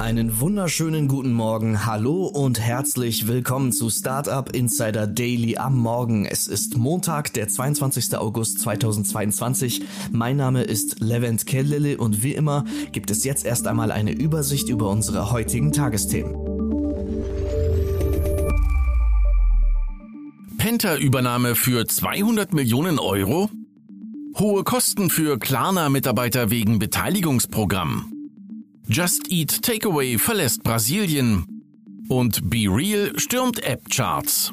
Einen wunderschönen guten Morgen, hallo und herzlich willkommen zu Startup Insider Daily am Morgen. Es ist Montag, der 22. August 2022. Mein Name ist Levent Kellele und wie immer gibt es jetzt erst einmal eine Übersicht über unsere heutigen Tagesthemen. Penta-Übernahme für 200 Millionen Euro? Hohe Kosten für Klarna-Mitarbeiter wegen Beteiligungsprogramm. Just Eat Takeaway verlässt Brasilien und Be Real stürmt App-Charts.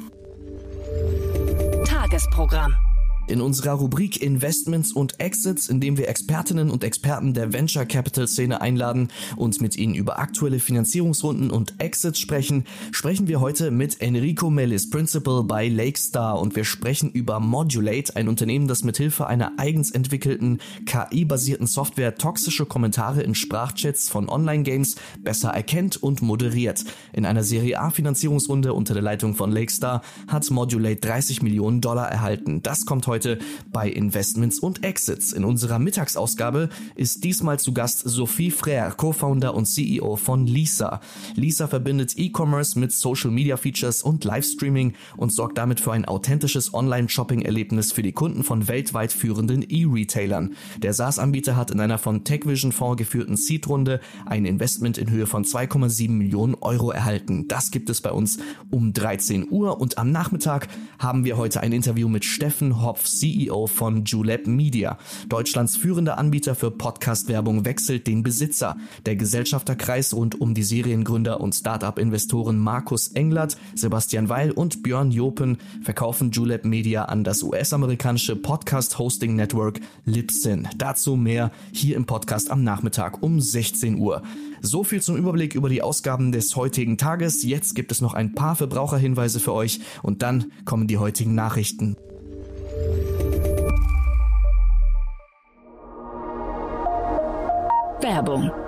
Tagesprogramm. In unserer Rubrik Investments und Exits, in dem wir Expertinnen und Experten der Venture Capital Szene einladen und mit ihnen über aktuelle Finanzierungsrunden und Exits sprechen, sprechen wir heute mit Enrico Mellis, Principal bei Lakestar und wir sprechen über Modulate, ein Unternehmen, das mithilfe einer eigens entwickelten KI-basierten Software toxische Kommentare in Sprachchats von Online-Games besser erkennt und moderiert. In einer Serie A Finanzierungsrunde unter der Leitung von Lakestar hat Modulate 30 Millionen Dollar erhalten. Das kommt heute heute bei Investments und Exits. In unserer Mittagsausgabe ist diesmal zu Gast Sophie Frère, Co-Founder und CEO von Lisa. Lisa verbindet E-Commerce mit Social Media Features und Livestreaming und sorgt damit für ein authentisches Online-Shopping-Erlebnis für die Kunden von weltweit führenden E-Retailern. Der SaaS-Anbieter hat in einer von TechVision Fonds geführten Seed-Runde ein Investment in Höhe von 2,7 Millionen Euro erhalten. Das gibt es bei uns um 13 Uhr und am Nachmittag haben wir heute ein Interview mit Steffen Hopf CEO von Julep Media. Deutschlands führender Anbieter für Podcast-Werbung wechselt den Besitzer. Der Gesellschafterkreis rund um die Seriengründer und Startup-Investoren Markus Englert, Sebastian Weil und Björn Jopen verkaufen Julep Media an das US-amerikanische Podcast-Hosting-Network Libsyn. Dazu mehr hier im Podcast am Nachmittag um 16 Uhr. So viel zum Überblick über die Ausgaben des heutigen Tages. Jetzt gibt es noch ein paar Verbraucherhinweise für euch und dann kommen die heutigen Nachrichten. Werbung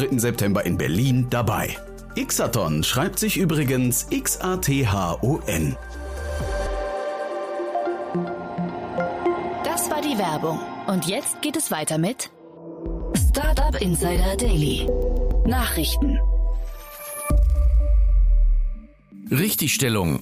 September in Berlin dabei. Xathon schreibt sich übrigens X-A-T-H-O-N. Das war die Werbung. Und jetzt geht es weiter mit Startup Insider Daily. Nachrichten. Richtigstellung.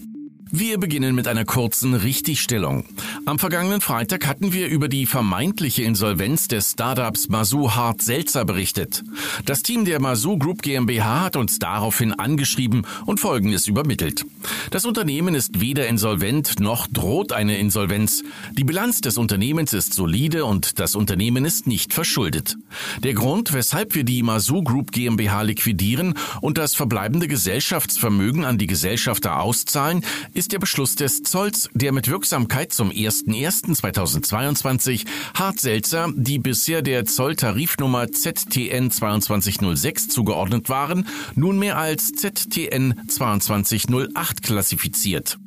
Wir beginnen mit einer kurzen Richtigstellung. Am vergangenen Freitag hatten wir über die vermeintliche Insolvenz des Startups Masu Hart Selzer berichtet. Das Team der Masu Group GmbH hat uns daraufhin angeschrieben und Folgendes übermittelt. Das Unternehmen ist weder insolvent noch droht eine Insolvenz. Die Bilanz des Unternehmens ist solide und das Unternehmen ist nicht verschuldet. Der Grund, weshalb wir die Masu Group GmbH liquidieren und das verbleibende Gesellschaftsvermögen an die Gesellschafter auszahlen, ist der Beschluss des Zolls, der mit Wirksamkeit zum 01.01.2022 Hart-Selzer, die bisher der Zolltarifnummer ZTN 2206 zugeordnet waren, nunmehr als ZTN 2208 klassifiziert.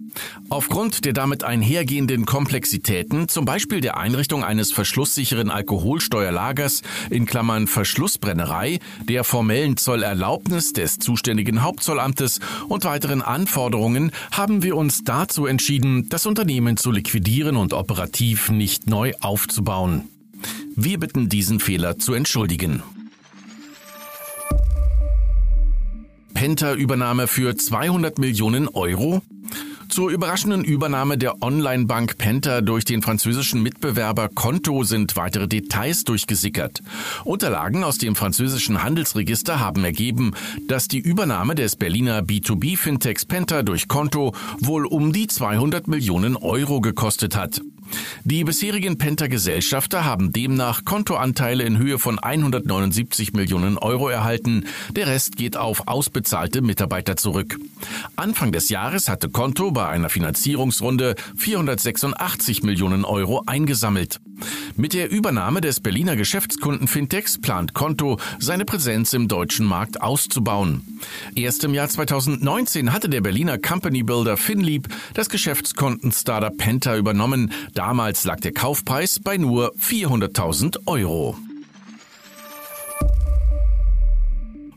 Aufgrund der damit einhergehenden Komplexitäten, zum Beispiel der Einrichtung eines verschlusssicheren Alkoholsteuerlagers in Klammern Verschlussbrennerei, der formellen Zollerlaubnis des zuständigen Hauptzollamtes und weiteren Anforderungen, haben wir uns dazu entschieden, das Unternehmen zu liquidieren und operativ nicht neu aufzubauen. Wir bitten diesen Fehler zu entschuldigen. Penta-Übernahme für 200 Millionen Euro? Zur überraschenden Übernahme der Online-Bank Penta durch den französischen Mitbewerber Konto sind weitere Details durchgesickert. Unterlagen aus dem französischen Handelsregister haben ergeben, dass die Übernahme des Berliner B2B-Fintechs Penta durch Konto wohl um die 200 Millionen Euro gekostet hat. Die bisherigen Penta-Gesellschafter haben demnach Kontoanteile in Höhe von 179 Millionen Euro erhalten. Der Rest geht auf ausbezahlte Mitarbeiter zurück. Anfang des Jahres hatte Konto bei einer Finanzierungsrunde 486 Millionen Euro eingesammelt. Mit der Übernahme des Berliner Geschäftskunden Fintechs plant Konto, seine Präsenz im deutschen Markt auszubauen. Erst im Jahr 2019 hatte der Berliner Company Builder Finlieb das Geschäftskonten-Startup Penta übernommen. Damals lag der Kaufpreis bei nur 400.000 Euro.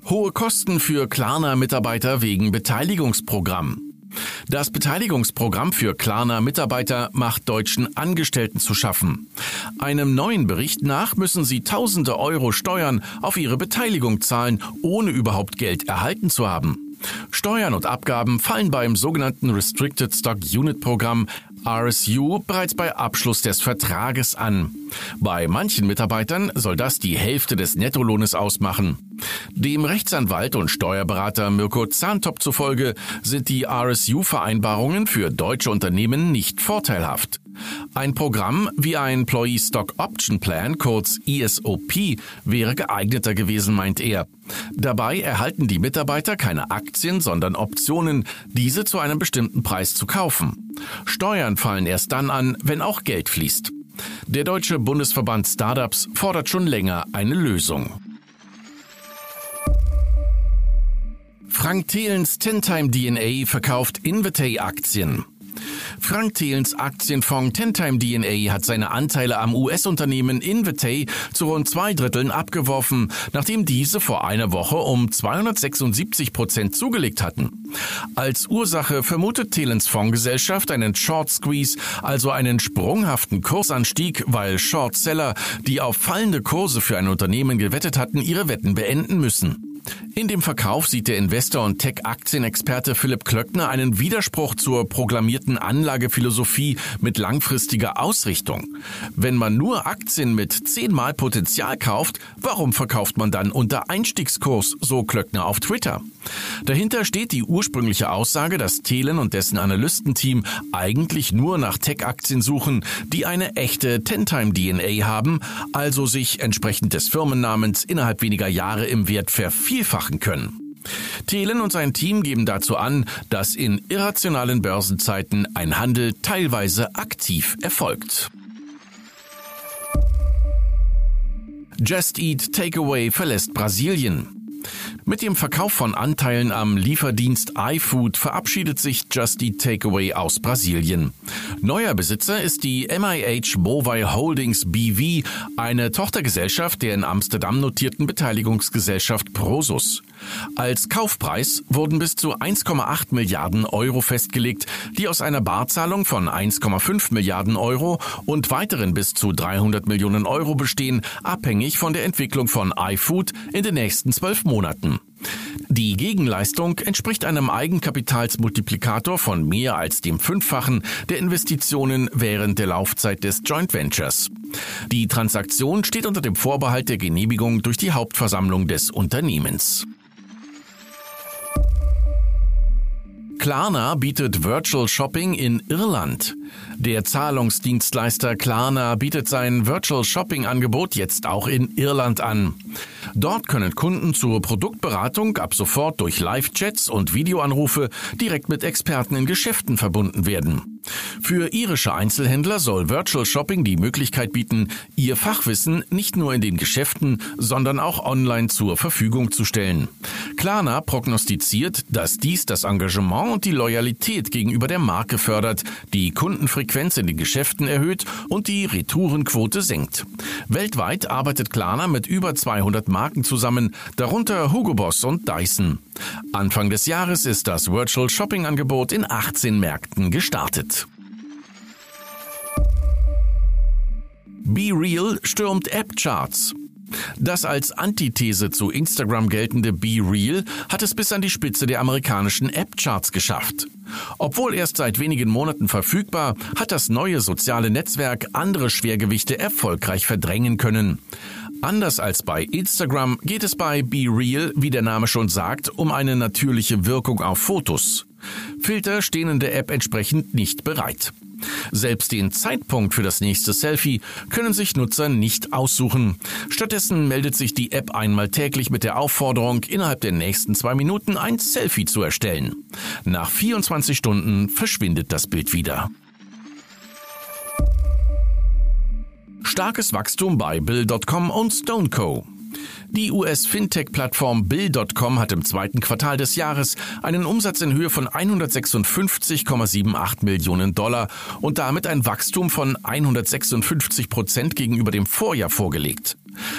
Hohe Kosten für Klarna-Mitarbeiter wegen Beteiligungsprogramm. Das Beteiligungsprogramm für Klarna Mitarbeiter macht deutschen Angestellten zu schaffen. Einem neuen Bericht nach müssen sie tausende Euro Steuern auf ihre Beteiligung zahlen, ohne überhaupt Geld erhalten zu haben. Steuern und Abgaben fallen beim sogenannten Restricted Stock Unit Programm RSU bereits bei Abschluss des Vertrages an. Bei manchen Mitarbeitern soll das die Hälfte des Nettolohnes ausmachen. Dem Rechtsanwalt und Steuerberater Mirko Zahntop zufolge sind die RSU-Vereinbarungen für deutsche Unternehmen nicht vorteilhaft. Ein Programm wie ein Employee Stock Option Plan, kurz ESOP, wäre geeigneter gewesen, meint er. Dabei erhalten die Mitarbeiter keine Aktien, sondern Optionen, diese zu einem bestimmten Preis zu kaufen. Steuern fallen erst dann an, wenn auch Geld fließt. Der Deutsche Bundesverband Startups fordert schon länger eine Lösung. Frank Thelens Tentime DNA verkauft Invitay-Aktien. Frank Thelens Aktienfonds Tentime DNA hat seine Anteile am US-Unternehmen Invitay zu rund zwei Dritteln abgeworfen, nachdem diese vor einer Woche um 276 Prozent zugelegt hatten. Als Ursache vermutet Thelens Fondsgesellschaft einen Short Squeeze, also einen sprunghaften Kursanstieg, weil Shortseller, die auf fallende Kurse für ein Unternehmen gewettet hatten, ihre Wetten beenden müssen. In dem Verkauf sieht der Investor und Tech-Aktienexperte Philipp Klöckner einen Widerspruch zur proklamierten Anlagephilosophie mit langfristiger Ausrichtung. Wenn man nur Aktien mit zehnmal Potenzial kauft, warum verkauft man dann unter Einstiegskurs, so Klöckner auf Twitter? Dahinter steht die ursprüngliche Aussage, dass Thelen und dessen Analystenteam eigentlich nur nach Tech-Aktien suchen, die eine echte Ten-Time-DNA haben, also sich entsprechend des Firmennamens innerhalb weniger Jahre im Wert vervielfachen können. Thelen und sein Team geben dazu an, dass in irrationalen Börsenzeiten ein Handel teilweise aktiv erfolgt. Just Eat Takeaway verlässt Brasilien. Mit dem Verkauf von Anteilen am Lieferdienst iFood verabschiedet sich Just Eat Takeaway aus Brasilien. Neuer Besitzer ist die MIH Mobile Holdings BV, eine Tochtergesellschaft der in Amsterdam notierten Beteiligungsgesellschaft Prosus. Als Kaufpreis wurden bis zu 1,8 Milliarden Euro festgelegt, die aus einer Barzahlung von 1,5 Milliarden Euro und weiteren bis zu 300 Millionen Euro bestehen, abhängig von der Entwicklung von iFood in den nächsten zwölf Monaten. Die Gegenleistung entspricht einem Eigenkapitalsmultiplikator von mehr als dem Fünffachen der Investitionen während der Laufzeit des Joint Ventures. Die Transaktion steht unter dem Vorbehalt der Genehmigung durch die Hauptversammlung des Unternehmens. Klarna bietet Virtual Shopping in Irland. Der Zahlungsdienstleister Klarna bietet sein Virtual Shopping Angebot jetzt auch in Irland an. Dort können Kunden zur Produktberatung ab sofort durch Live-Chats und Videoanrufe direkt mit Experten in Geschäften verbunden werden. Für irische Einzelhändler soll Virtual Shopping die Möglichkeit bieten, ihr Fachwissen nicht nur in den Geschäften, sondern auch online zur Verfügung zu stellen. Klarna prognostiziert, dass dies das Engagement und die Loyalität gegenüber der Marke fördert, die Kundenfrequenz in den Geschäften erhöht und die Retourenquote senkt. Weltweit arbeitet Klarna mit über 200 Marken zusammen, darunter Hugo Boss und Dyson. Anfang des Jahres ist das Virtual Shopping Angebot in 18 Märkten gestartet. Be Real stürmt App-Charts. Das als Antithese zu Instagram geltende Be Real hat es bis an die Spitze der amerikanischen App-Charts geschafft. Obwohl erst seit wenigen Monaten verfügbar, hat das neue soziale Netzwerk andere Schwergewichte erfolgreich verdrängen können. Anders als bei Instagram geht es bei Be Real, wie der Name schon sagt, um eine natürliche Wirkung auf Fotos. Filter stehen in der App entsprechend nicht bereit. Selbst den Zeitpunkt für das nächste Selfie können sich Nutzer nicht aussuchen. Stattdessen meldet sich die App einmal täglich mit der Aufforderung, innerhalb der nächsten zwei Minuten ein Selfie zu erstellen. Nach 24 Stunden verschwindet das Bild wieder. Starkes Wachstum bei Bill.com und StoneCo. Die US-Fintech-Plattform Bill.com hat im zweiten Quartal des Jahres einen Umsatz in Höhe von 156,78 Millionen Dollar und damit ein Wachstum von 156 Prozent gegenüber dem Vorjahr vorgelegt.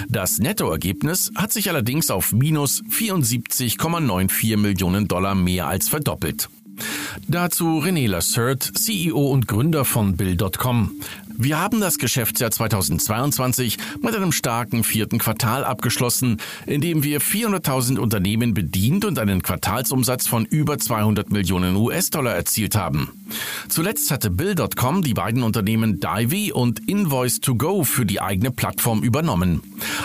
Das Nettoergebnis hat sich allerdings auf minus 74,94 Millionen Dollar mehr als verdoppelt. Dazu René Lassert, CEO und Gründer von Bill.com. Wir haben das Geschäftsjahr 2022 mit einem starken vierten Quartal abgeschlossen, in dem wir 400.000 Unternehmen bedient und einen Quartalsumsatz von über 200 Millionen US-Dollar erzielt haben. Zuletzt hatte Bill.com die beiden Unternehmen Divey und Invoice2Go für die eigene Plattform übernommen.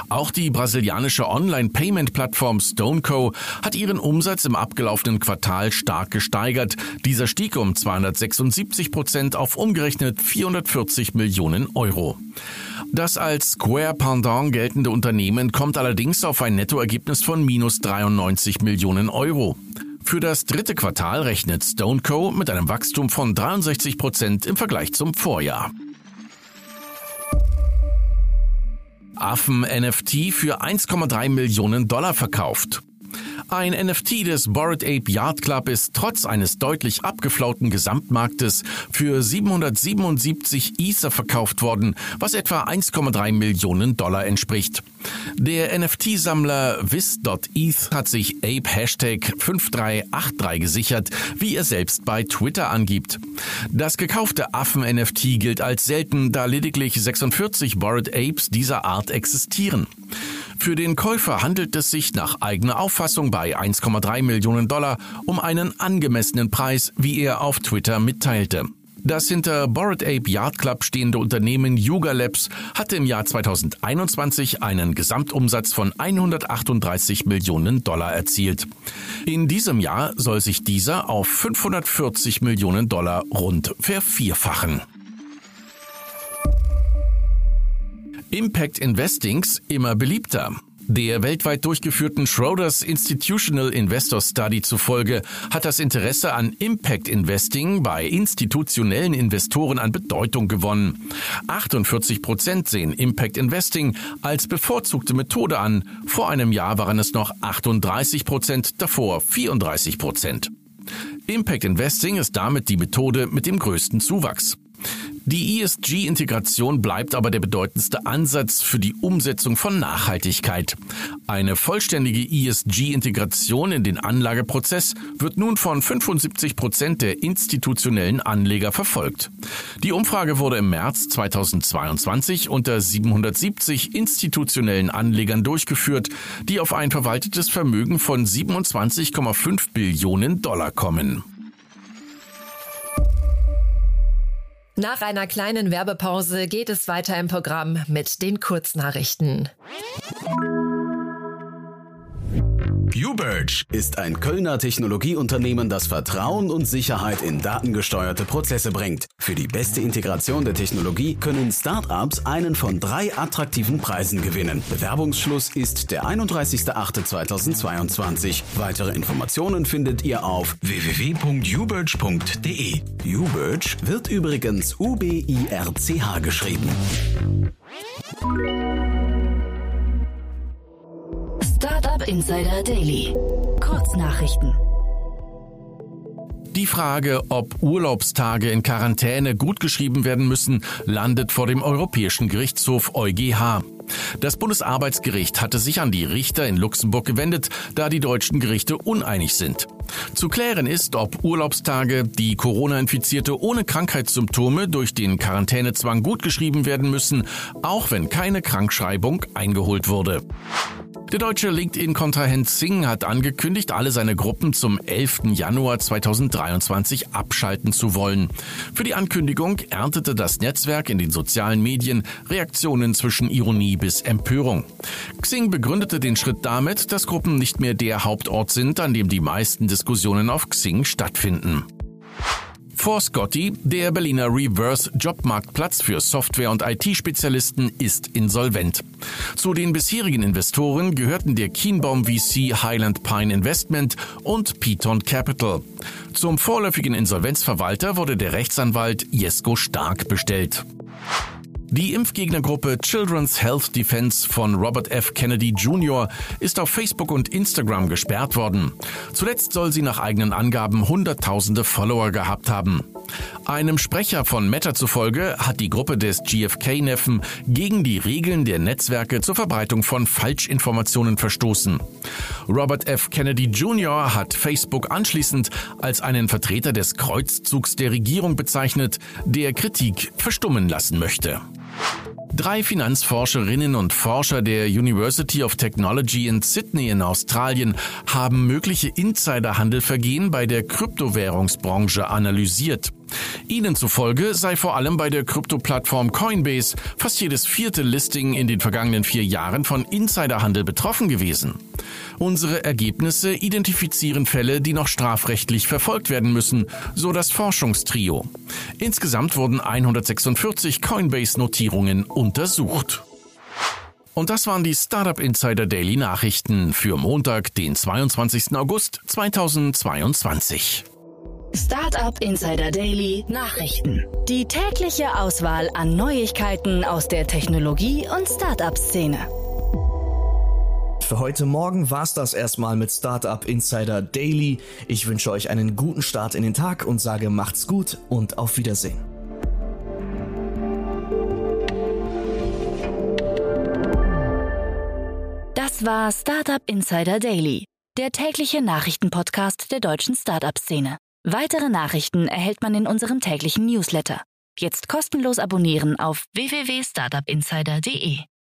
Auch die brasilianische Online-Payment-Plattform StoneCo hat ihren Umsatz im abgelaufenen Quartal stark gesteigert. Dieser stieg um 276 Prozent auf umgerechnet 440 Millionen Euro. Das als Square Pendant geltende Unternehmen kommt allerdings auf ein Nettoergebnis von minus 93 Millionen Euro. Für das dritte Quartal rechnet StoneCo mit einem Wachstum von 63 Prozent im Vergleich zum Vorjahr. Affen-NFT für 1,3 Millionen Dollar verkauft. Ein NFT des Bored Ape Yard Club ist trotz eines deutlich abgeflauten Gesamtmarktes für 777 Ether verkauft worden, was etwa 1,3 Millionen Dollar entspricht. Der NFT-Sammler vis.eth hat sich Ape Hashtag 5383 gesichert, wie er selbst bei Twitter angibt. Das gekaufte Affen-NFT gilt als selten, da lediglich 46 Bored Apes dieser Art existieren. Für den Käufer handelt es sich nach eigener Auffassung bei 1,3 Millionen Dollar um einen angemessenen Preis, wie er auf Twitter mitteilte. Das hinter Bored Ape Yard Club stehende Unternehmen Yuga Labs hatte im Jahr 2021 einen Gesamtumsatz von 138 Millionen Dollar erzielt. In diesem Jahr soll sich dieser auf 540 Millionen Dollar rund vervierfachen. Impact Investings immer beliebter. Der weltweit durchgeführten Schroders Institutional Investor Study zufolge hat das Interesse an Impact Investing bei institutionellen Investoren an Bedeutung gewonnen. 48 Prozent sehen Impact Investing als bevorzugte Methode an. Vor einem Jahr waren es noch 38 Prozent, davor 34 Prozent. Impact Investing ist damit die Methode mit dem größten Zuwachs. Die ESG-Integration bleibt aber der bedeutendste Ansatz für die Umsetzung von Nachhaltigkeit. Eine vollständige ESG-Integration in den Anlageprozess wird nun von 75 Prozent der institutionellen Anleger verfolgt. Die Umfrage wurde im März 2022 unter 770 institutionellen Anlegern durchgeführt, die auf ein verwaltetes Vermögen von 27,5 Billionen Dollar kommen. Nach einer kleinen Werbepause geht es weiter im Programm mit den Kurznachrichten. UBirch ist ein Kölner Technologieunternehmen, das Vertrauen und Sicherheit in datengesteuerte Prozesse bringt. Für die beste Integration der Technologie können Startups einen von drei attraktiven Preisen gewinnen. Bewerbungsschluss ist der 31.08.2022. Weitere Informationen findet ihr auf www.ubirch.de. UBirch wird übrigens U-B-I-R-C-H geschrieben. Insider Daily. Kurznachrichten. Die Frage, ob Urlaubstage in Quarantäne gutgeschrieben werden müssen, landet vor dem Europäischen Gerichtshof EuGH. Das Bundesarbeitsgericht hatte sich an die Richter in Luxemburg gewendet, da die deutschen Gerichte uneinig sind. Zu klären ist, ob Urlaubstage, die Corona-Infizierte ohne Krankheitssymptome durch den Quarantänezwang gutgeschrieben werden müssen, auch wenn keine Krankschreibung eingeholt wurde. Der deutsche LinkedIn-Kontrahent Sing hat angekündigt, alle seine Gruppen zum 11. Januar 2023 abschalten zu wollen. Für die Ankündigung erntete das Netzwerk in den sozialen Medien Reaktionen zwischen Ironie bis Empörung. Xing begründete den Schritt damit, dass Gruppen nicht mehr der Hauptort sind, an dem die meisten Diskussionen auf Xing stattfinden. Vor Scotty, der Berliner Reverse Jobmarktplatz für Software- und IT-Spezialisten, ist insolvent. Zu den bisherigen Investoren gehörten der Kienbaum VC Highland Pine Investment und Piton Capital. Zum vorläufigen Insolvenzverwalter wurde der Rechtsanwalt Jesko Stark bestellt. Die Impfgegnergruppe Children's Health Defense von Robert F. Kennedy Jr. ist auf Facebook und Instagram gesperrt worden. Zuletzt soll sie nach eigenen Angaben Hunderttausende Follower gehabt haben. Einem Sprecher von Meta zufolge hat die Gruppe des GFK-Neffen gegen die Regeln der Netzwerke zur Verbreitung von Falschinformationen verstoßen. Robert F. Kennedy Jr. hat Facebook anschließend als einen Vertreter des Kreuzzugs der Regierung bezeichnet, der Kritik verstummen lassen möchte. Drei Finanzforscherinnen und Forscher der University of Technology in Sydney in Australien haben mögliche Insiderhandelvergehen bei der Kryptowährungsbranche analysiert. Ihnen zufolge sei vor allem bei der Krypto-Plattform Coinbase fast jedes vierte Listing in den vergangenen vier Jahren von Insiderhandel betroffen gewesen. Unsere Ergebnisse identifizieren Fälle, die noch strafrechtlich verfolgt werden müssen, so das Forschungstrio. Insgesamt wurden 146 Coinbase-Notierungen untersucht. Und das waren die Startup Insider Daily Nachrichten für Montag, den 22. August 2022. Startup Insider Daily Nachrichten. Die tägliche Auswahl an Neuigkeiten aus der Technologie- und Startup-Szene. Für heute Morgen war's das erstmal mit Startup Insider Daily. Ich wünsche euch einen guten Start in den Tag und sage macht's gut und auf Wiedersehen. Das war Startup Insider Daily, der tägliche Nachrichtenpodcast der deutschen Startup-Szene. Weitere Nachrichten erhält man in unserem täglichen Newsletter. Jetzt kostenlos abonnieren auf www.startupinsider.de.